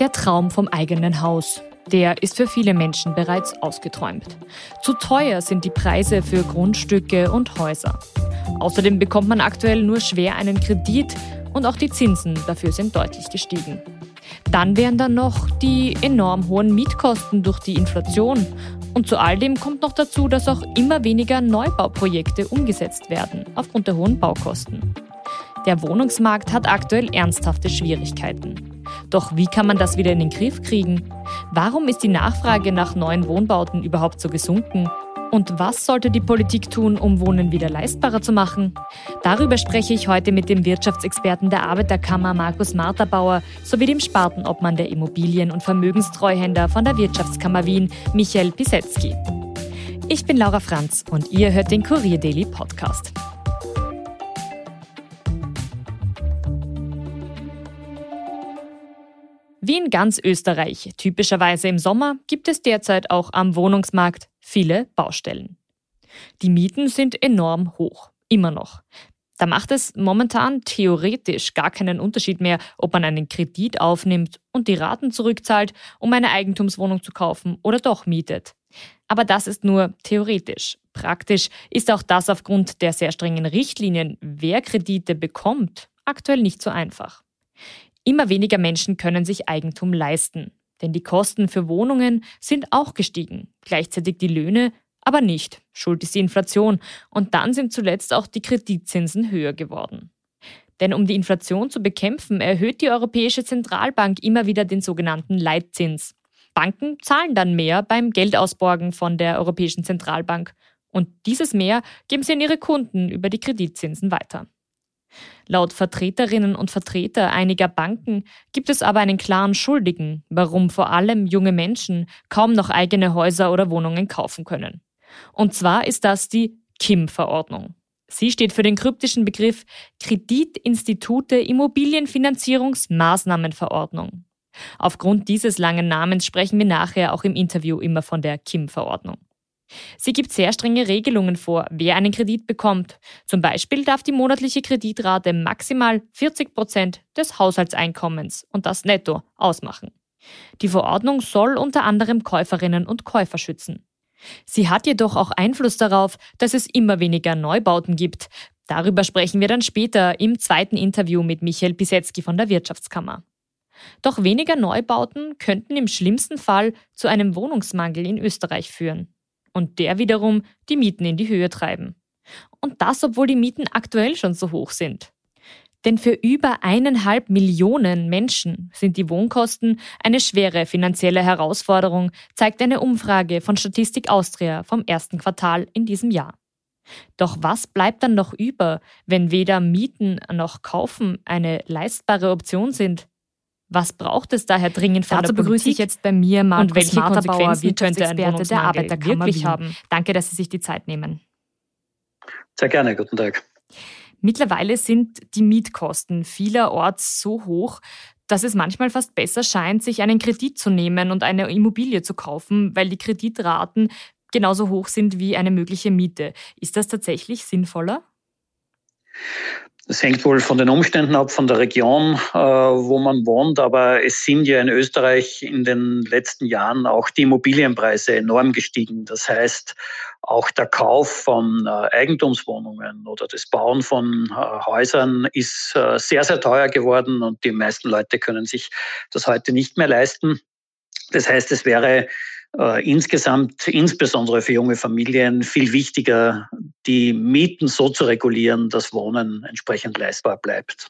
Der Traum vom eigenen Haus. Der ist für viele Menschen bereits ausgeträumt. Zu teuer sind die Preise für Grundstücke und Häuser. Außerdem bekommt man aktuell nur schwer einen Kredit und auch die Zinsen dafür sind deutlich gestiegen. Dann wären dann noch die enorm hohen Mietkosten durch die Inflation. Und zu all dem kommt noch dazu, dass auch immer weniger Neubauprojekte umgesetzt werden aufgrund der hohen Baukosten. Der Wohnungsmarkt hat aktuell ernsthafte Schwierigkeiten. Doch wie kann man das wieder in den Griff kriegen? Warum ist die Nachfrage nach neuen Wohnbauten überhaupt so gesunken? Und was sollte die Politik tun, um Wohnen wieder leistbarer zu machen? Darüber spreche ich heute mit dem Wirtschaftsexperten der Arbeiterkammer Markus Marterbauer sowie dem Spartenobmann der Immobilien- und Vermögenstreuhänder von der Wirtschaftskammer Wien, Michael Pisetzky. Ich bin Laura Franz und ihr hört den Kurier Daily Podcast. Wie in ganz Österreich, typischerweise im Sommer, gibt es derzeit auch am Wohnungsmarkt viele Baustellen. Die Mieten sind enorm hoch, immer noch. Da macht es momentan theoretisch gar keinen Unterschied mehr, ob man einen Kredit aufnimmt und die Raten zurückzahlt, um eine Eigentumswohnung zu kaufen oder doch mietet. Aber das ist nur theoretisch. Praktisch ist auch das aufgrund der sehr strengen Richtlinien, wer Kredite bekommt, aktuell nicht so einfach. Immer weniger Menschen können sich Eigentum leisten, denn die Kosten für Wohnungen sind auch gestiegen, gleichzeitig die Löhne aber nicht. Schuld ist die Inflation und dann sind zuletzt auch die Kreditzinsen höher geworden. Denn um die Inflation zu bekämpfen, erhöht die Europäische Zentralbank immer wieder den sogenannten Leitzins. Banken zahlen dann mehr beim Geldausborgen von der Europäischen Zentralbank und dieses mehr geben sie an ihre Kunden über die Kreditzinsen weiter. Laut Vertreterinnen und Vertreter einiger Banken gibt es aber einen klaren Schuldigen, warum vor allem junge Menschen kaum noch eigene Häuser oder Wohnungen kaufen können. Und zwar ist das die KIM-Verordnung. Sie steht für den kryptischen Begriff Kreditinstitute Immobilienfinanzierungsmaßnahmenverordnung. Aufgrund dieses langen Namens sprechen wir nachher auch im Interview immer von der KIM-Verordnung. Sie gibt sehr strenge Regelungen vor, wer einen Kredit bekommt. Zum Beispiel darf die monatliche Kreditrate maximal 40 Prozent des Haushaltseinkommens und das netto ausmachen. Die Verordnung soll unter anderem Käuferinnen und Käufer schützen. Sie hat jedoch auch Einfluss darauf, dass es immer weniger Neubauten gibt. Darüber sprechen wir dann später im zweiten Interview mit Michael Pisetzky von der Wirtschaftskammer. Doch weniger Neubauten könnten im schlimmsten Fall zu einem Wohnungsmangel in Österreich führen und der wiederum die Mieten in die Höhe treiben. Und das, obwohl die Mieten aktuell schon so hoch sind. Denn für über eineinhalb Millionen Menschen sind die Wohnkosten eine schwere finanzielle Herausforderung, zeigt eine Umfrage von Statistik Austria vom ersten Quartal in diesem Jahr. Doch was bleibt dann noch über, wenn weder Mieten noch Kaufen eine leistbare Option sind? Was braucht es daher dringend von Dazu der begrüße Politik? ich jetzt bei mir Markus und welche Marterbauer, Konsequenzen könnte ein Wirtschaftsexperte der Arbeiterkammer wirklich Wien. haben? Danke, dass Sie sich die Zeit nehmen. Sehr gerne, guten Tag. Mittlerweile sind die Mietkosten vielerorts so hoch, dass es manchmal fast besser scheint, sich einen Kredit zu nehmen und eine Immobilie zu kaufen, weil die Kreditraten genauso hoch sind wie eine mögliche Miete. Ist das tatsächlich sinnvoller? Das hängt wohl von den Umständen ab, von der Region, äh, wo man wohnt. Aber es sind ja in Österreich in den letzten Jahren auch die Immobilienpreise enorm gestiegen. Das heißt, auch der Kauf von äh, Eigentumswohnungen oder das Bauen von äh, Häusern ist äh, sehr, sehr teuer geworden und die meisten Leute können sich das heute nicht mehr leisten. Das heißt, es wäre insgesamt, insbesondere für junge Familien, viel wichtiger, die Mieten so zu regulieren, dass Wohnen entsprechend leistbar bleibt.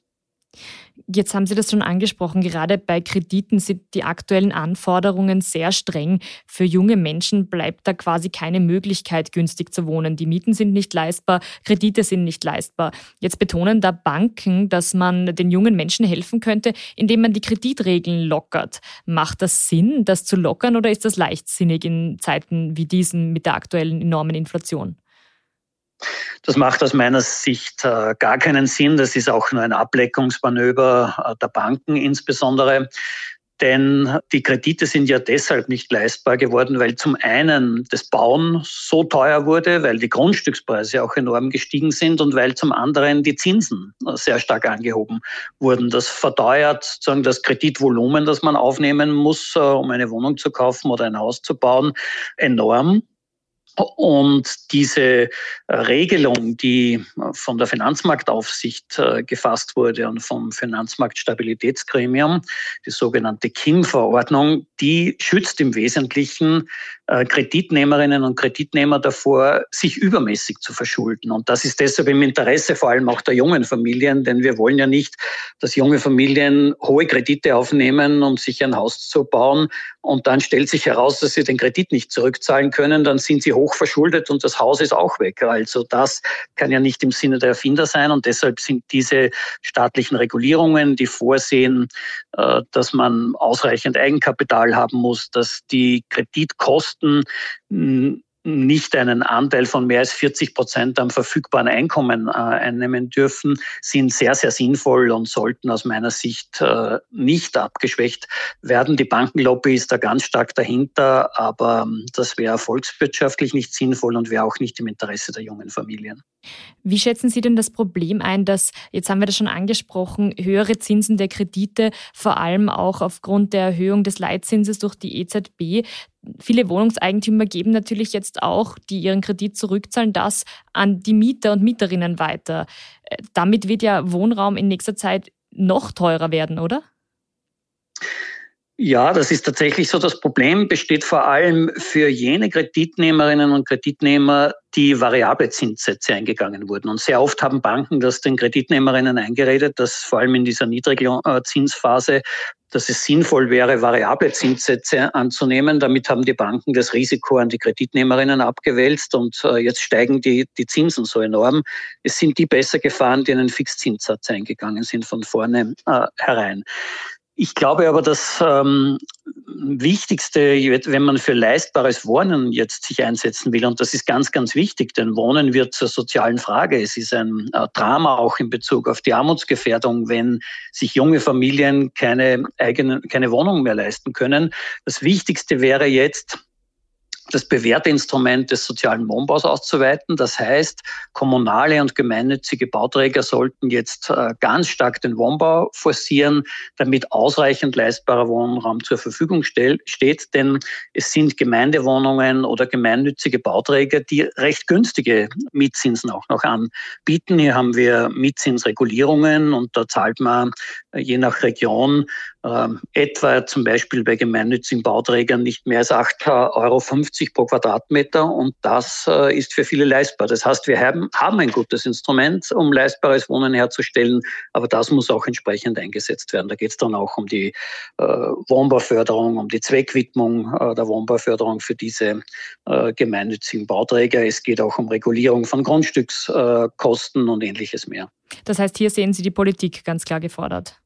Jetzt haben Sie das schon angesprochen. Gerade bei Krediten sind die aktuellen Anforderungen sehr streng. Für junge Menschen bleibt da quasi keine Möglichkeit, günstig zu wohnen. Die Mieten sind nicht leistbar, Kredite sind nicht leistbar. Jetzt betonen da Banken, dass man den jungen Menschen helfen könnte, indem man die Kreditregeln lockert. Macht das Sinn, das zu lockern oder ist das leichtsinnig in Zeiten wie diesen mit der aktuellen enormen Inflation? Das macht aus meiner Sicht äh, gar keinen Sinn. Das ist auch nur ein Ableckungsmanöver äh, der Banken insbesondere. Denn die Kredite sind ja deshalb nicht leistbar geworden, weil zum einen das Bauen so teuer wurde, weil die Grundstückspreise auch enorm gestiegen sind und weil zum anderen die Zinsen sehr stark angehoben wurden. Das verteuert sozusagen das Kreditvolumen, das man aufnehmen muss, äh, um eine Wohnung zu kaufen oder ein Haus zu bauen, enorm. Und diese Regelung, die von der Finanzmarktaufsicht äh, gefasst wurde und vom Finanzmarktstabilitätsgremium, die sogenannte KIM-Verordnung, die schützt im Wesentlichen äh, Kreditnehmerinnen und Kreditnehmer davor, sich übermäßig zu verschulden. Und das ist deshalb im Interesse vor allem auch der jungen Familien, denn wir wollen ja nicht, dass junge Familien hohe Kredite aufnehmen, um sich ein Haus zu bauen. Und dann stellt sich heraus, dass sie den Kredit nicht zurückzahlen können. Dann sind sie hoch verschuldet und das Haus ist auch weg. Also das kann ja nicht im Sinne der Erfinder sein. Und deshalb sind diese staatlichen Regulierungen, die vorsehen, äh, dass man ausreichend Eigenkapital haben muss, dass die Kreditkosten nicht einen Anteil von mehr als 40 Prozent am verfügbaren Einkommen äh, einnehmen dürfen, sind sehr, sehr sinnvoll und sollten aus meiner Sicht äh, nicht abgeschwächt werden. Die Bankenlobby ist da ganz stark dahinter, aber ähm, das wäre volkswirtschaftlich nicht sinnvoll und wäre auch nicht im Interesse der jungen Familien. Wie schätzen Sie denn das Problem ein, dass, jetzt haben wir das schon angesprochen, höhere Zinsen der Kredite, vor allem auch aufgrund der Erhöhung des Leitzinses durch die EZB, viele Wohnungseigentümer geben natürlich jetzt auch, die ihren Kredit zurückzahlen, das an die Mieter und Mieterinnen weiter. Äh, damit wird ja Wohnraum in nächster Zeit noch teurer werden, oder? Ja, das ist tatsächlich so. Das Problem besteht vor allem für jene Kreditnehmerinnen und Kreditnehmer, die variable Zinssätze eingegangen wurden. Und sehr oft haben Banken das den Kreditnehmerinnen eingeredet, dass vor allem in dieser niedrigen Zinsphase, dass es sinnvoll wäre, variable Zinssätze anzunehmen. Damit haben die Banken das Risiko an die Kreditnehmerinnen abgewälzt und äh, jetzt steigen die, die Zinsen so enorm. Es sind die besser gefahren, die einen Fixzinssatz eingegangen sind von vorne äh, herein. Ich glaube aber, das ähm, Wichtigste, wenn man für leistbares Wohnen jetzt sich einsetzen will, und das ist ganz, ganz wichtig, denn Wohnen wird zur sozialen Frage. Es ist ein äh, Drama auch in Bezug auf die Armutsgefährdung, wenn sich junge Familien keine eigene, keine Wohnung mehr leisten können. Das Wichtigste wäre jetzt, das bewährte Instrument des sozialen Wohnbaus auszuweiten. Das heißt, kommunale und gemeinnützige Bauträger sollten jetzt äh, ganz stark den Wohnbau forcieren, damit ausreichend leistbarer Wohnraum zur Verfügung steht. Denn es sind Gemeindewohnungen oder gemeinnützige Bauträger, die recht günstige Mietzinsen auch noch anbieten. Hier haben wir Mietzinsregulierungen und da zahlt man äh, je nach Region ähm, etwa zum Beispiel bei gemeinnützigen Bauträgern nicht mehr als 8,50 Euro pro Quadratmeter und das äh, ist für viele leistbar. Das heißt, wir haben, haben ein gutes Instrument, um leistbares Wohnen herzustellen, aber das muss auch entsprechend eingesetzt werden. Da geht es dann auch um die äh, Wohnbauförderung, um die Zweckwidmung äh, der Wohnbauförderung für diese äh, gemeinnützigen Bauträger. Es geht auch um Regulierung von Grundstückskosten und ähnliches mehr. Das heißt, hier sehen Sie die Politik ganz klar gefordert.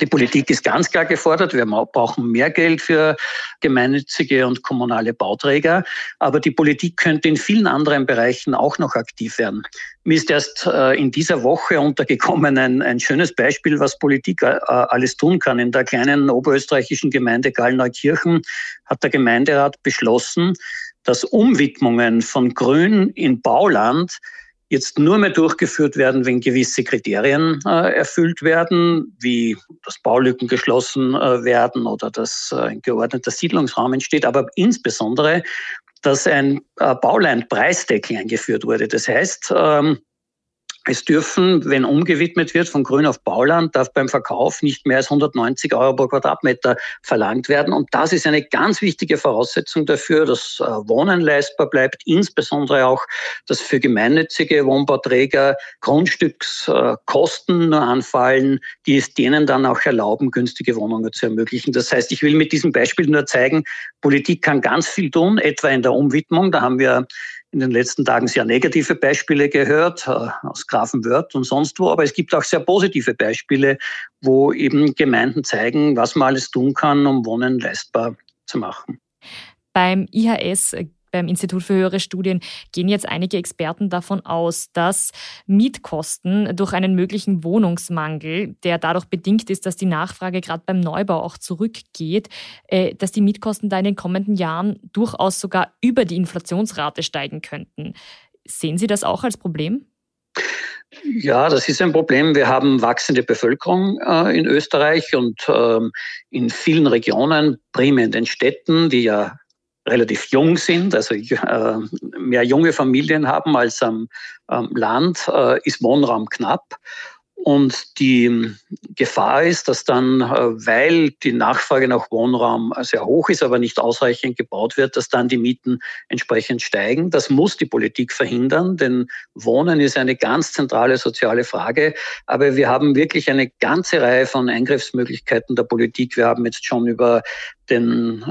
Die Politik ist ganz klar gefordert. Wir brauchen mehr Geld für gemeinnützige und kommunale Bauträger. Aber die Politik könnte in vielen anderen Bereichen auch noch aktiv werden. Mir ist erst äh, in dieser Woche untergekommen ein, ein schönes Beispiel, was Politik äh, alles tun kann. In der kleinen oberösterreichischen Gemeinde Gallneukirchen hat der Gemeinderat beschlossen, dass Umwidmungen von Grün in Bauland jetzt nur mehr durchgeführt werden, wenn gewisse Kriterien äh, erfüllt werden, wie dass Baulücken geschlossen äh, werden oder dass äh, ein geordneter Siedlungsraum entsteht, aber insbesondere, dass ein äh, Baulandpreisdeckel eingeführt wurde. Das heißt, ähm, Es dürfen, wenn umgewidmet wird von Grün auf Bauland, darf beim Verkauf nicht mehr als 190 Euro pro Quadratmeter verlangt werden. Und das ist eine ganz wichtige Voraussetzung dafür, dass äh, Wohnen leistbar bleibt, insbesondere auch, dass für gemeinnützige Wohnbauträger Grundstückskosten nur anfallen, die es denen dann auch erlauben, günstige Wohnungen zu ermöglichen. Das heißt, ich will mit diesem Beispiel nur zeigen, Politik kann ganz viel tun, etwa in der Umwidmung. Da haben wir in den letzten Tagen sehr negative Beispiele gehört, äh, aus Grafenwörth und sonst wo. Aber es gibt auch sehr positive Beispiele, wo eben Gemeinden zeigen, was man alles tun kann, um Wohnen leistbar zu machen. Beim IHS beim Institut für höhere Studien gehen jetzt einige Experten davon aus, dass Mietkosten durch einen möglichen Wohnungsmangel, der dadurch bedingt ist, dass die Nachfrage gerade beim Neubau auch zurückgeht, äh, dass die Mietkosten da in den kommenden Jahren durchaus sogar über die Inflationsrate steigen könnten. Sehen Sie das auch als Problem? Ja, das ist ein Problem. Wir haben wachsende Bevölkerung äh, in Österreich und ähm, in vielen Regionen, primär in den Städten, die ja relativ jung sind, also äh, mehr junge Familien haben als am, am Land, äh, ist Wohnraum knapp. Und die Gefahr ist, dass dann, äh, weil die Nachfrage nach Wohnraum sehr hoch ist, aber nicht ausreichend gebaut wird, dass dann die Mieten entsprechend steigen. Das muss die Politik verhindern, denn Wohnen ist eine ganz zentrale soziale Frage. Aber wir haben wirklich eine ganze Reihe von Eingriffsmöglichkeiten der Politik. Wir haben jetzt schon über den,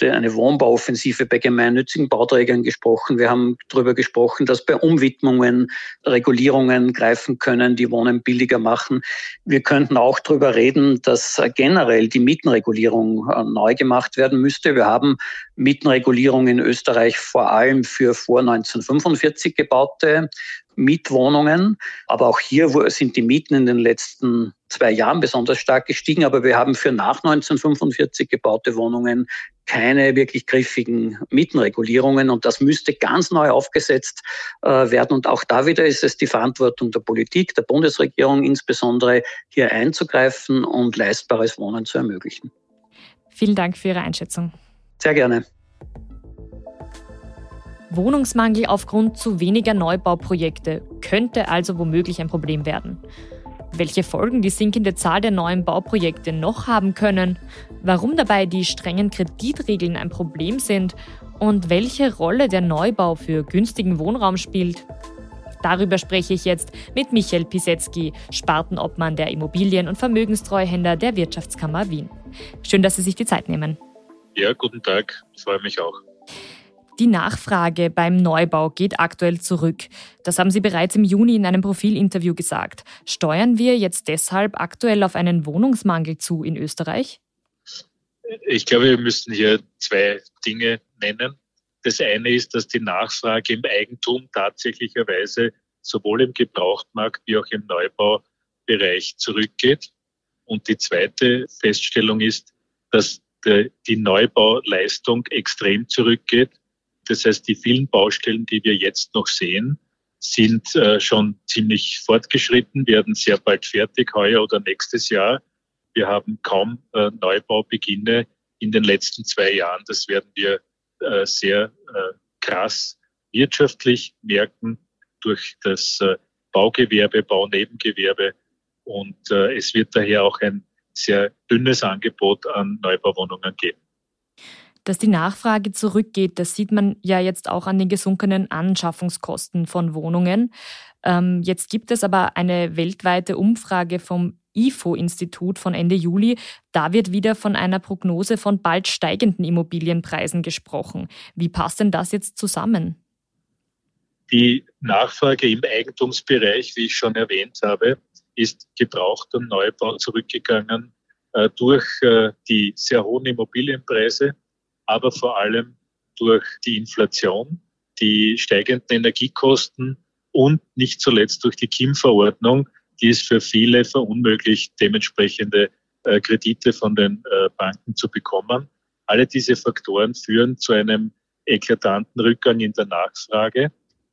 der, eine Wohnbauoffensive bei gemeinnützigen Bauträgern gesprochen. Wir haben darüber gesprochen, dass bei Umwidmungen Regulierungen greifen können, die Wohnen billiger machen. Wir könnten auch darüber reden, dass generell die Mietenregulierung äh, neu gemacht werden müsste. Wir haben Mietenregulierung in Österreich vor allem für vor 1945 gebaute Mietwohnungen. Aber auch hier sind die Mieten in den letzten zwei Jahren besonders stark gestiegen. Aber wir haben für nach 1945 gebaute Wohnungen keine wirklich griffigen Mietenregulierungen. Und das müsste ganz neu aufgesetzt äh, werden. Und auch da wieder ist es die Verantwortung der Politik, der Bundesregierung insbesondere, hier einzugreifen und leistbares Wohnen zu ermöglichen. Vielen Dank für Ihre Einschätzung. Sehr gerne. Wohnungsmangel aufgrund zu weniger Neubauprojekte könnte also womöglich ein Problem werden. Welche Folgen die sinkende Zahl der neuen Bauprojekte noch haben können, warum dabei die strengen Kreditregeln ein Problem sind und welche Rolle der Neubau für günstigen Wohnraum spielt, Darüber spreche ich jetzt mit Michael Pisetzky, Spartenobmann der Immobilien- und Vermögenstreuhänder der Wirtschaftskammer Wien. Schön, dass Sie sich die Zeit nehmen. Ja, guten Tag. Ich freue mich auch. Die Nachfrage beim Neubau geht aktuell zurück. Das haben Sie bereits im Juni in einem Profilinterview gesagt. Steuern wir jetzt deshalb aktuell auf einen Wohnungsmangel zu in Österreich? Ich glaube, wir müssen hier zwei Dinge nennen. Das eine ist, dass die Nachfrage im Eigentum tatsächlicherweise sowohl im Gebrauchtmarkt wie auch im Neubaubereich zurückgeht. Und die zweite Feststellung ist, dass die Neubauleistung extrem zurückgeht. Das heißt, die vielen Baustellen, die wir jetzt noch sehen, sind äh, schon ziemlich fortgeschritten, werden sehr bald fertig, heuer oder nächstes Jahr. Wir haben kaum äh, Neubaubeginne in den letzten zwei Jahren. Das werden wir äh, sehr äh, krass wirtschaftlich merken durch das äh, Baugewerbe, Baunebengewerbe. Und äh, es wird daher auch ein sehr dünnes Angebot an Neubauwohnungen geben. Dass die Nachfrage zurückgeht, das sieht man ja jetzt auch an den gesunkenen Anschaffungskosten von Wohnungen. Ähm, jetzt gibt es aber eine weltweite Umfrage vom IFO-Institut von Ende Juli. Da wird wieder von einer Prognose von bald steigenden Immobilienpreisen gesprochen. Wie passt denn das jetzt zusammen? Die Nachfrage im Eigentumsbereich, wie ich schon erwähnt habe, ist gebraucht und Neubau zurückgegangen äh, durch äh, die sehr hohen Immobilienpreise aber vor allem durch die Inflation, die steigenden Energiekosten und nicht zuletzt durch die KIM-Verordnung, die es für viele verunmöglicht, dementsprechende äh, Kredite von den äh, Banken zu bekommen. Alle diese Faktoren führen zu einem eklatanten Rückgang in der Nachfrage.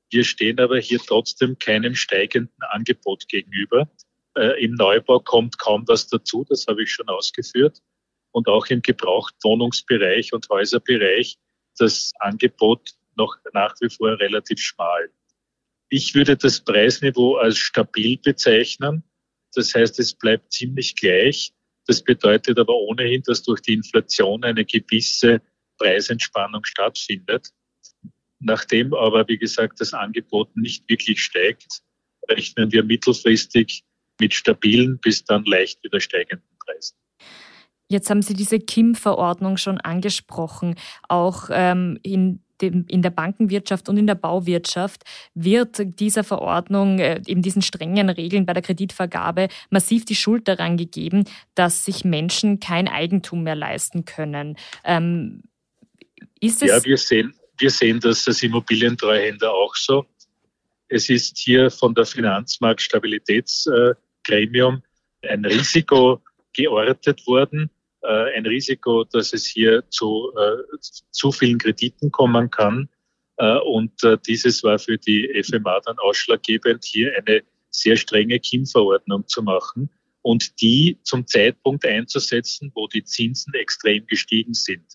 Wir stehen aber hier trotzdem keinem steigenden Angebot gegenüber. Äh, Im Neubau kommt kaum was dazu, das habe ich schon ausgeführt und auch im Gebrauchtwohnungsbereich und Häuserbereich das Angebot noch nach wie vor relativ schmal. Ich würde das Preisniveau als stabil bezeichnen. Das heißt, es bleibt ziemlich gleich. Das bedeutet aber ohnehin, dass durch die Inflation eine gewisse Preisentspannung stattfindet. Nachdem aber, wie gesagt, das Angebot nicht wirklich steigt, rechnen wir mittelfristig mit stabilen bis dann leicht wieder steigenden. Jetzt haben Sie diese KIM-Verordnung schon angesprochen. Auch ähm, in in der Bankenwirtschaft und in der Bauwirtschaft wird dieser Verordnung, äh, eben diesen strengen Regeln bei der Kreditvergabe, massiv die Schuld daran gegeben, dass sich Menschen kein Eigentum mehr leisten können. Ähm, ist es ja, wir sehen, wir sehen das als Immobilientreuhänder auch so. Es ist hier von der Finanzmarktstabilitätsgremium ein Risiko geortet worden, äh, ein Risiko, dass es hier zu äh, zu vielen Krediten kommen kann. Äh, und dieses war für die FMA dann ausschlaggebend, hier eine sehr strenge KIM-Verordnung zu machen und die zum Zeitpunkt einzusetzen, wo die Zinsen extrem gestiegen sind.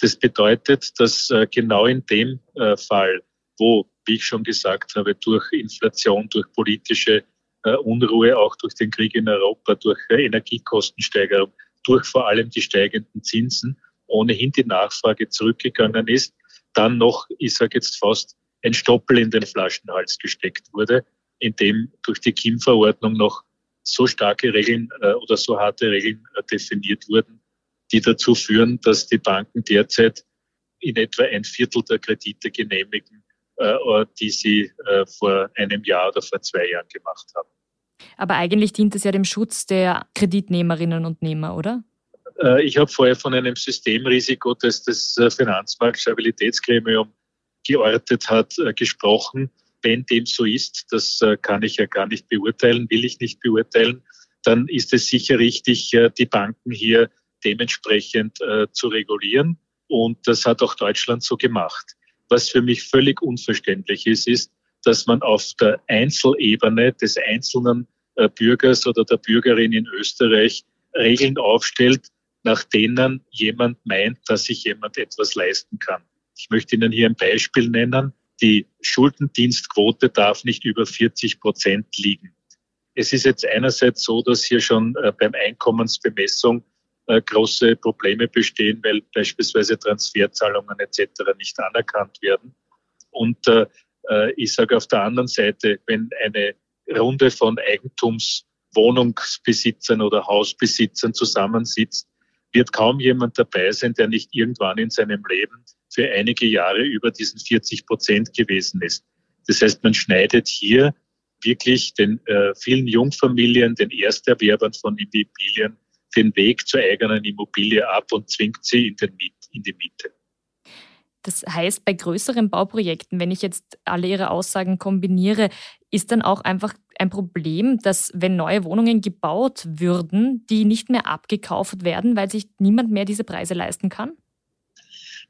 Das bedeutet, dass genau in dem Fall, wo, wie ich schon gesagt habe, durch Inflation, durch politische Unruhe, auch durch den Krieg in Europa, durch Energiekostensteigerung, durch vor allem die steigenden Zinsen ohnehin die Nachfrage zurückgegangen ist, dann noch, ich sage jetzt fast, ein Stoppel in den Flaschenhals gesteckt wurde, in dem durch die KIM-Verordnung noch so starke Regeln äh, oder so harte Regeln äh, definiert wurden, die dazu führen, dass die Banken derzeit in etwa ein Viertel der Kredite genehmigen, äh, die sie äh, vor einem Jahr oder vor zwei Jahren gemacht haben. Aber eigentlich dient es ja dem Schutz der Kreditnehmerinnen und Nehmer, oder? Äh, ich habe vorher von einem Systemrisiko, das das äh, Finanzmarktstabilitätsgremium geortet hat, äh, gesprochen. Wenn dem so ist, das kann ich ja gar nicht beurteilen, will ich nicht beurteilen, dann ist es sicher richtig, die Banken hier dementsprechend zu regulieren. Und das hat auch Deutschland so gemacht. Was für mich völlig unverständlich ist, ist, dass man auf der Einzelebene des einzelnen äh, Bürgers oder der Bürgerin in Österreich Regeln aufstellt, nach denen jemand meint, dass sich jemand etwas leisten kann. Ich möchte Ihnen hier ein Beispiel nennen. Die Schuldendienstquote darf nicht über 40 Prozent liegen. Es ist jetzt einerseits so, dass hier schon äh, beim Einkommensbemessung äh, große Probleme bestehen, weil beispielsweise Transferzahlungen etc. nicht anerkannt werden. Und ich sage auf der anderen Seite, wenn eine Runde von Eigentumswohnungsbesitzern oder Hausbesitzern zusammensitzt, wird kaum jemand dabei sein, der nicht irgendwann in seinem Leben für einige Jahre über diesen 40 Prozent gewesen ist. Das heißt, man schneidet hier wirklich den äh, vielen Jungfamilien, den Ersterwerbern von Immobilien den Weg zur eigenen Immobilie ab und zwingt sie in, den in die Miete. Das heißt, bei größeren Bauprojekten, wenn ich jetzt alle Ihre Aussagen kombiniere, ist dann auch einfach ein Problem, dass wenn neue Wohnungen gebaut würden, die nicht mehr abgekauft werden, weil sich niemand mehr diese Preise leisten kann?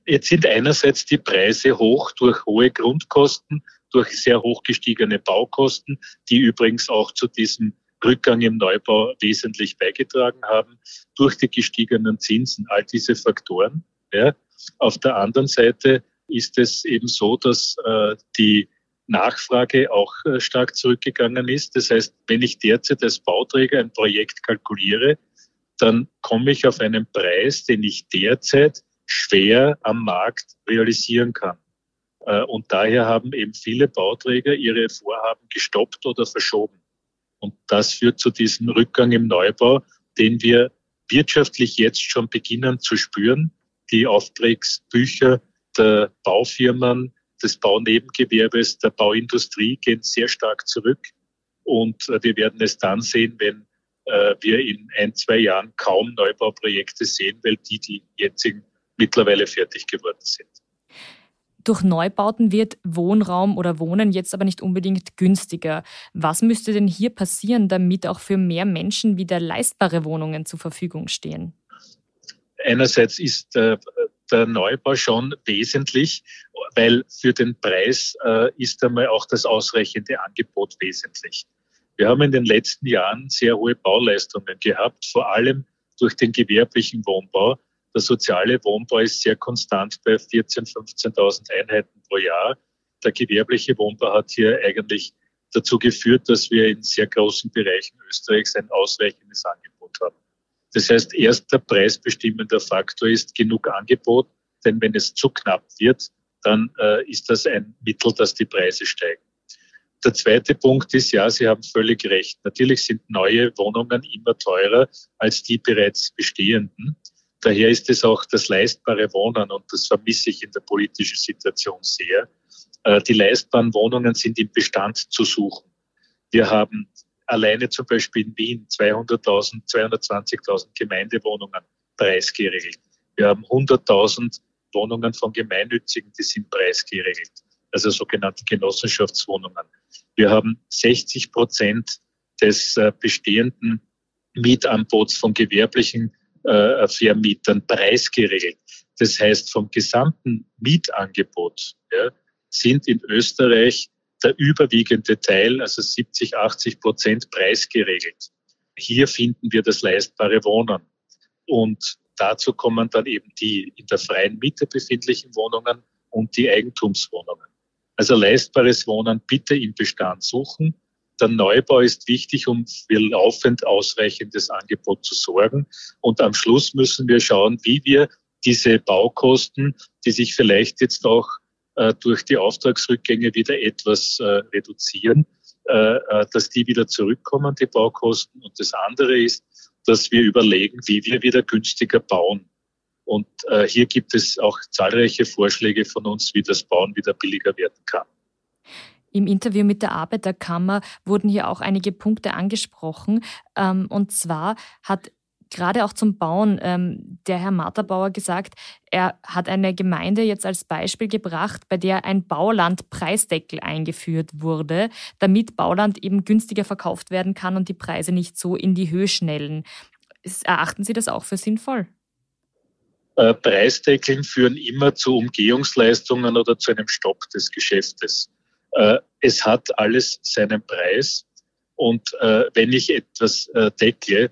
Jetzt sind einerseits die Preise hoch durch hohe Grundkosten, durch sehr hoch gestiegene Baukosten, die übrigens auch zu diesem Rückgang im Neubau wesentlich beigetragen haben, durch die gestiegenen Zinsen, all diese Faktoren. Ja. Auf der anderen Seite ist es eben so, dass äh, die Nachfrage auch äh, stark zurückgegangen ist. Das heißt, wenn ich derzeit als Bauträger ein Projekt kalkuliere, dann komme ich auf einen Preis, den ich derzeit schwer am Markt realisieren kann. Äh, und daher haben eben viele Bauträger ihre Vorhaben gestoppt oder verschoben. Und das führt zu diesem Rückgang im Neubau, den wir wirtschaftlich jetzt schon beginnen zu spüren die Auftragsbücher der Baufirmen, des Baunebengewerbes, der Bauindustrie gehen sehr stark zurück. Und äh, wir werden es dann sehen, wenn äh, wir in ein, zwei Jahren kaum Neubauprojekte sehen, weil die, die jetzigen, mittlerweile fertig geworden sind. Durch Neubauten wird Wohnraum oder Wohnen jetzt aber nicht unbedingt günstiger. Was müsste denn hier passieren, damit auch für mehr Menschen wieder leistbare Wohnungen zur Verfügung stehen? Einerseits ist äh, der Neubau schon wesentlich, weil für den Preis äh, ist einmal auch das ausreichende Angebot wesentlich. Wir haben in den letzten Jahren sehr hohe Bauleistungen gehabt, vor allem durch den gewerblichen Wohnbau. Der soziale Wohnbau ist sehr konstant bei 14.000, 15.000 Einheiten pro Jahr. der gewerbliche Wohnbau hat hier eigentlich dazu geführt, dass wir in sehr großen Bereichen Österreichs ein ausreichendes Angebot haben. Das heißt, erster preisbestimmender Faktor ist genug Angebot, denn wenn es zu knapp wird, dann äh, ist das ein Mittel, dass die Preise steigen. Der zweite Punkt ist, ja, Sie haben völlig recht. Natürlich sind neue Wohnungen immer teurer als die bereits bestehenden. Daher ist es auch das leistbare Wohnen und das vermisse ich in der politischen Situation sehr. Äh, die leistbaren Wohnungen sind im Bestand zu suchen. Wir haben alleine zum Beispiel in Wien 200.000, 220.000 Gemeindewohnungen preisgeregelt. Wir haben 100.000 Wohnungen von Gemeinnützigen, die sind preisgeregelt, also sogenannte Genossenschaftswohnungen. Wir haben 60 Prozent des äh, bestehenden Mietangebots von gewerblichen äh, Vermietern preisgeregelt. Das heißt, vom gesamten Mietangebot ja, sind in Österreich der überwiegende Teil, also 70, 80 Prozent preisgeregelt. Hier finden wir das leistbare Wohnen. Und dazu kommen dann eben die in der freien Miete befindlichen Wohnungen und die Eigentumswohnungen. Also leistbares Wohnen bitte im Bestand suchen. Der Neubau ist wichtig, um für laufend ausreichendes Angebot zu sorgen. Und am Schluss müssen wir schauen, wie wir diese Baukosten, die sich vielleicht jetzt auch durch die Auftragsrückgänge wieder etwas äh, reduzieren, äh, äh dass die wieder zurückkommen, die Baukosten. Und das andere ist, dass wir überlegen, wie wir wieder günstiger bauen. Und äh, hier gibt es auch zahlreiche Vorschläge von uns, wie das Bauen wieder billiger werden kann. Im Interview mit der Arbeiterkammer wurden hier auch einige Punkte angesprochen. Ähm, und zwar hat gerade auch zum Bauen ähm, der Herr Marterbauer gesagt, er hat eine Gemeinde jetzt als Beispiel gebracht, bei der ein Baulandpreisdeckel eingeführt wurde, damit Bauland eben günstiger verkauft werden kann und die Preise nicht so in die Höhe schnellen. Erachten Sie das auch für sinnvoll? Äh, Preisdeckeln führen immer zu Umgehungsleistungen oder zu einem Stopp des Geschäftes. Äh, es hat alles seinen Preis. Und äh, wenn ich etwas deckle,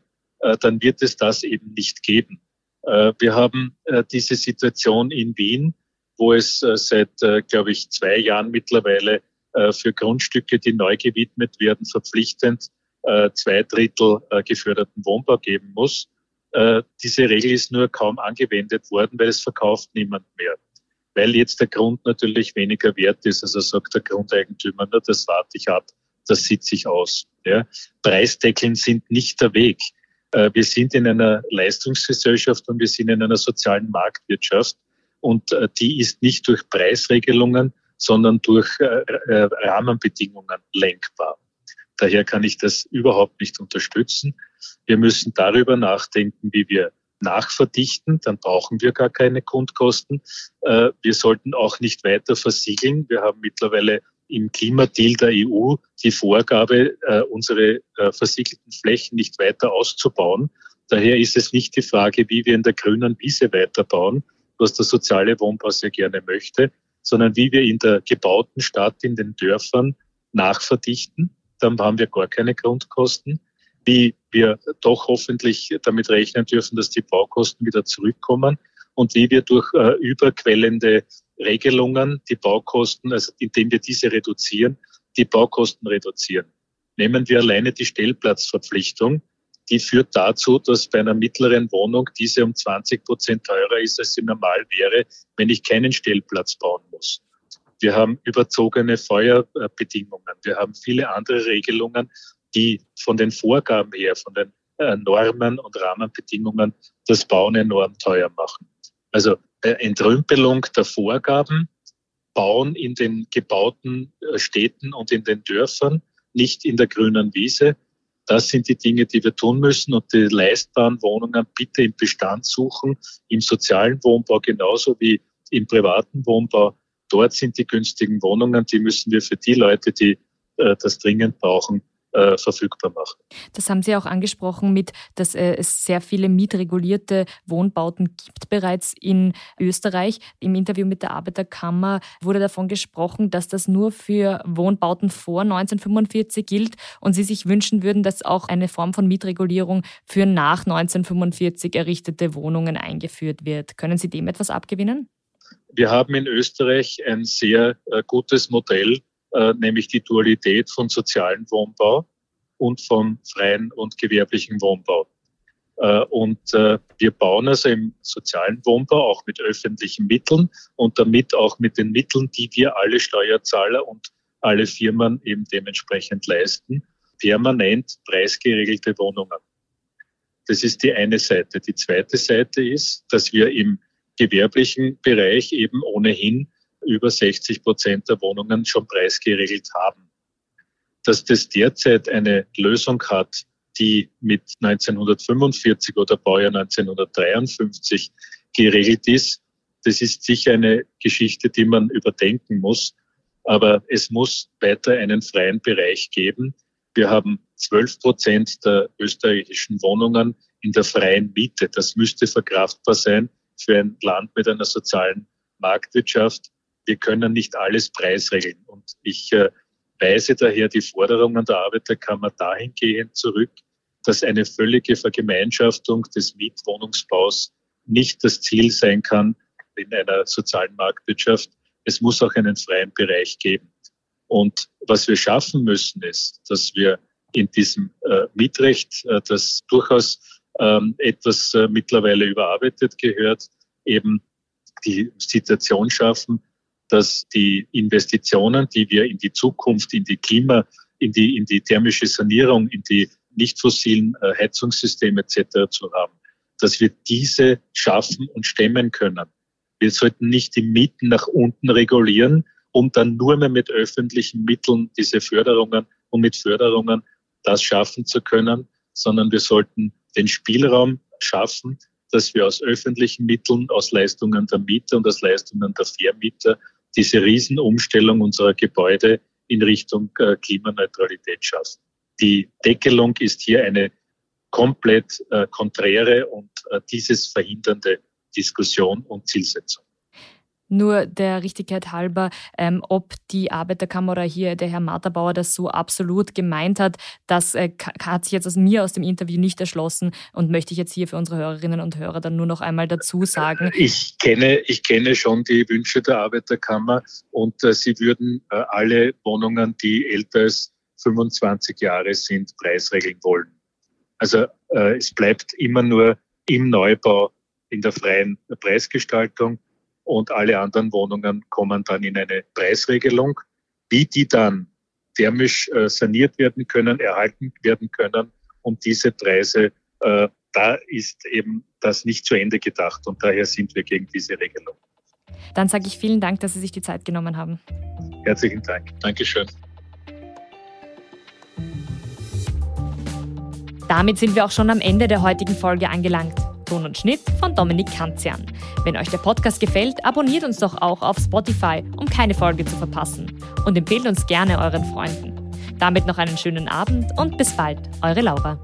dann wird es das eben nicht geben. Äh, wir haben äh, diese Situation in Wien, wo es seit, glaube ich, zwei Jahren mittlerweile für Grundstücke, die neu gewidmet werden, verpflichtend zwei Drittel geförderten Wohnbau geben muss. Diese Regel ist nur kaum angewendet worden, weil es verkauft niemand mehr. Weil jetzt der Grund natürlich weniger wert ist. Also sagt der Grundeigentümer, na, das warte ich ab, das sitze ich aus. Ja. Preisdeckeln sind nicht der Weg. Äh, wir sind in einer Leistungsgesellschaft und wir sind in einer sozialen Marktwirtschaft. Und äh, die ist nicht durch Preisregelungen, sondern durch äh, Rahmenbedingungen lenkbar. Daher kann ich das überhaupt nicht unterstützen. Wir müssen darüber nachdenken, wie wir nachverdichten, dann brauchen wir gar keine Grundkosten. Wir sollten auch nicht weiter versiegeln. Wir haben mittlerweile im Klimadeal der EU die Vorgabe, äh, unsere äh, versiegelten Flächen nicht weiter auszubauen. Daher ist es nicht die Frage, wie wir in der grünen Wiese weiterbauen, was der soziale Wohnbau sehr gerne möchte, sondern wie wir in der gebauten Stadt, in den Dörfern nachverdichten. Dann haben wir gar keine Grundkosten. Wie wir doch hoffentlich damit rechnen dürfen, dass die Baukosten wieder zurückkommen und wie wir durch äh, überquellende Regelungen die Baukosten, also indem wir diese reduzieren, die Baukosten reduzieren. Nehmen wir alleine die Stellplatzverpflichtung. Die führt dazu, dass bei einer mittleren Wohnung diese um 20 Prozent teurer ist, als sie normal wäre, wenn ich keinen Stellplatz bauen muss. Wir haben überzogene Feuerbedingungen. Wir haben viele andere Regelungen, die von den Vorgaben her, von den äh, Normen und Rahmenbedingungen das Bauen enorm teuer machen. Also Entrümpelung der Vorgaben, Bauen in den gebauten äh, Städten und in den Dörfern, nicht in der grünen Wiese. Das sind die Dinge, die wir tun müssen und die leistbaren Wohnungen bitte im Bestand suchen, im sozialen Wohnbau genauso wie im privaten Wohnbau. Dort sind die günstigen Wohnungen, die müssen wir für die Leute, die äh, das dringend brauchen, äh, verfügbar machen. Das haben Sie auch angesprochen mit, dass äh, es sehr viele mietregulierte Wohnbauten gibt bereits in Österreich. Im Interview mit der Arbeiterkammer wurde davon gesprochen, dass das nur für Wohnbauten vor 1945 gilt und Sie sich wünschen würden, dass auch eine Form von Mietregulierung für nach 1945 errichtete Wohnungen eingeführt wird. Können Sie dem etwas abgewinnen? Wir haben in Österreich ein sehr äh, gutes Modell, äh, nämlich die Dualität von sozialem Wohnbau und von freien und gewerblichen Wohnbau. Äh, und äh, wir bauen also im sozialen Wohnbau auch mit öffentlichen Mitteln und damit auch mit den Mitteln, die wir alle Steuerzahler und alle Firmen eben dementsprechend leisten, permanent preisgeregelte Wohnungen. Das ist die eine Seite. Die zweite Seite ist, dass wir im gewerblichen Bereich eben ohnehin über 60 Prozent der Wohnungen schon preisgeregelt haben. Dass das derzeit eine Lösung hat, die mit 1945 oder Baujahr 1953 geregelt ist, das ist sicher eine Geschichte, die man überdenken muss. Aber es muss weiter einen freien Bereich geben. Wir haben 12 Prozent der österreichischen Wohnungen in der freien Miete. Das müsste verkraftbar sein für ein Land mit einer sozialen Marktwirtschaft. Wir können nicht alles preisregeln. Und ich äh, weise daher die Forderungen der Arbeiterkammer dahingehend zurück, dass eine völlige Vergemeinschaftung des Mietwohnungsbaus nicht das Ziel sein kann in einer sozialen Marktwirtschaft. Es muss auch einen freien Bereich geben. Und was wir schaffen müssen, ist, dass wir in diesem äh, Mietrecht, äh, das durchaus ähm, etwas äh, mittlerweile überarbeitet gehört, eben die Situation schaffen, dass die Investitionen, die wir in die Zukunft, in die Klima, in die, in die thermische Sanierung, in die nicht fossilen äh, Heizungssysteme etc. zu haben, dass wir diese schaffen und stemmen können. Wir sollten nicht die Mieten nach unten regulieren, um dann nur mehr mit öffentlichen Mitteln diese Förderungen und mit Förderungen das schaffen zu können, sondern wir sollten den Spielraum schaffen, dass wir aus öffentlichen Mitteln, aus Leistungen der Mieter und aus Leistungen der Vermieter diese Riesenumstellung unserer Gebäude in Richtung äh, Klimaneutralität schaffen. Die Deckelung ist hier eine komplett äh, konträre und äh, dieses verhindernde Diskussion und Zielsetzung. Nur der Richtigkeit halber, ähm, ob die Arbeiterkammer oder hier der Herr Marterbauer das so absolut gemeint hat, das äh, hat sich jetzt aus mir aus dem Interview nicht erschlossen und möchte ich jetzt hier für unsere Hörerinnen und Hörer dann nur noch einmal dazu sagen. Ich kenne, ich kenne schon die Wünsche der Arbeiterkammer und äh, sie würden äh, alle Wohnungen, die älter als 25 Jahre sind, preisregeln wollen. Also äh, es bleibt immer nur im Neubau in der freien Preisgestaltung und alle anderen Wohnungen kommen dann in eine Preisregelung. Wie die dann thermisch äh, saniert werden können, erhalten werden können und diese Preise, äh, da ist eben das nicht zu Ende gedacht und daher sind wir gegen diese Regelung. Dann sage ich vielen Dank, dass Sie sich die Zeit genommen haben. Herzlichen Dank. Dankeschön. Damit sind wir auch schon am Ende der heutigen Folge angelangt. Ton und Schnitt von Dominik Kanzian. Wenn euch der Podcast gefällt, abonniert uns doch auch auf Spotify, um keine Folge zu verpassen. Und empfehlt uns gerne euren Freunden. Damit noch einen schönen Abend und bis bald, eure Laura.